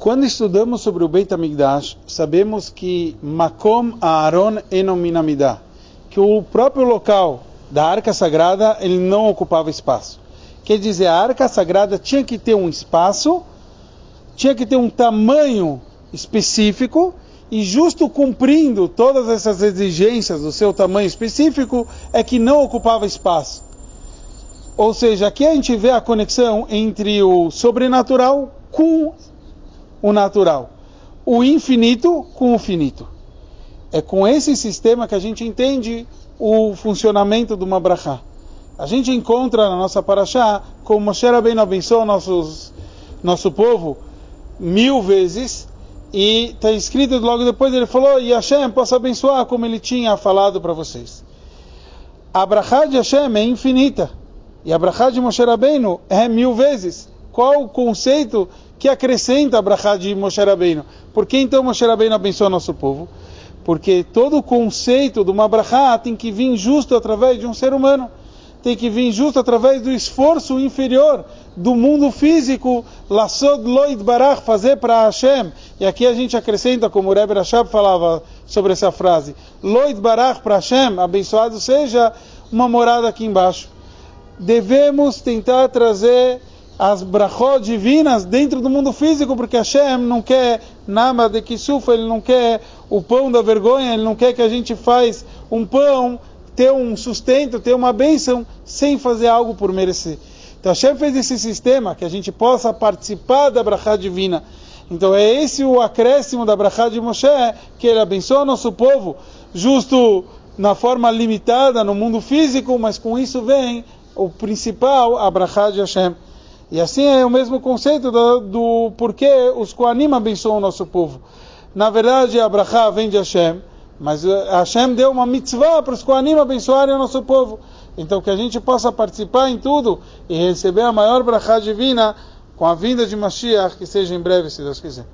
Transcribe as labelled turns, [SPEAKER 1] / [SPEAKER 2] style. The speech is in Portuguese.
[SPEAKER 1] Quando estudamos sobre o Beit HaMikdash, sabemos que Makom Aaron Enominamidah, que o próprio local da Arca Sagrada ele não ocupava espaço. Quer dizer, a Arca Sagrada tinha que ter um espaço, tinha que ter um tamanho específico e justo cumprindo todas essas exigências do seu tamanho específico é que não ocupava espaço. Ou seja, aqui a gente vê a conexão entre o sobrenatural com o natural, o infinito com o finito. É com esse sistema que a gente entende o funcionamento de uma brachá. A gente encontra na nossa paraxá, como Moshe Rabbeinu abençoou nossos, nosso povo mil vezes, e está escrito logo depois, ele falou, e Hashem possa abençoar como ele tinha falado para vocês. A brachá de Hashem é infinita, e a brachá de Moshe Rabbeinu é mil vezes. Qual o conceito que acrescenta a brachá de Moshe Rabbeinu. Por que então Moshe Rabbeinu abençoa nosso povo? Porque todo o conceito de uma brachá tem que vir justo através de um ser humano. Tem que vir justo através do esforço inferior do mundo físico, Lassod Loid Barach, fazer para Hashem. E aqui a gente acrescenta, como o Rebbe Rashab falava sobre essa frase, Loid Barach para Hashem, abençoado seja uma morada aqui embaixo. Devemos tentar trazer as brachot divinas dentro do mundo físico, porque Hashem não quer nada de kisufa, ele não quer o pão da vergonha, ele não quer que a gente faz um pão, ter um sustento, ter uma bênção, sem fazer algo por merecer. Então Hashem fez esse sistema, que a gente possa participar da brachá divina. Então é esse o acréscimo da brachá de Moshe, que ele abençoa nosso povo, justo na forma limitada no mundo físico, mas com isso vem o principal, a brachá de Hashem. E assim é o mesmo conceito do, do porquê os Koanim abençoam o nosso povo. Na verdade, a Brachá vem de Hashem, mas eh, Hashem deu uma mitzvah para os Koanim abençoarem o nosso povo. Então, que a gente possa participar em tudo e receber a maior Brachá divina com a vinda de Mashiach, que seja em breve, se Deus quiser.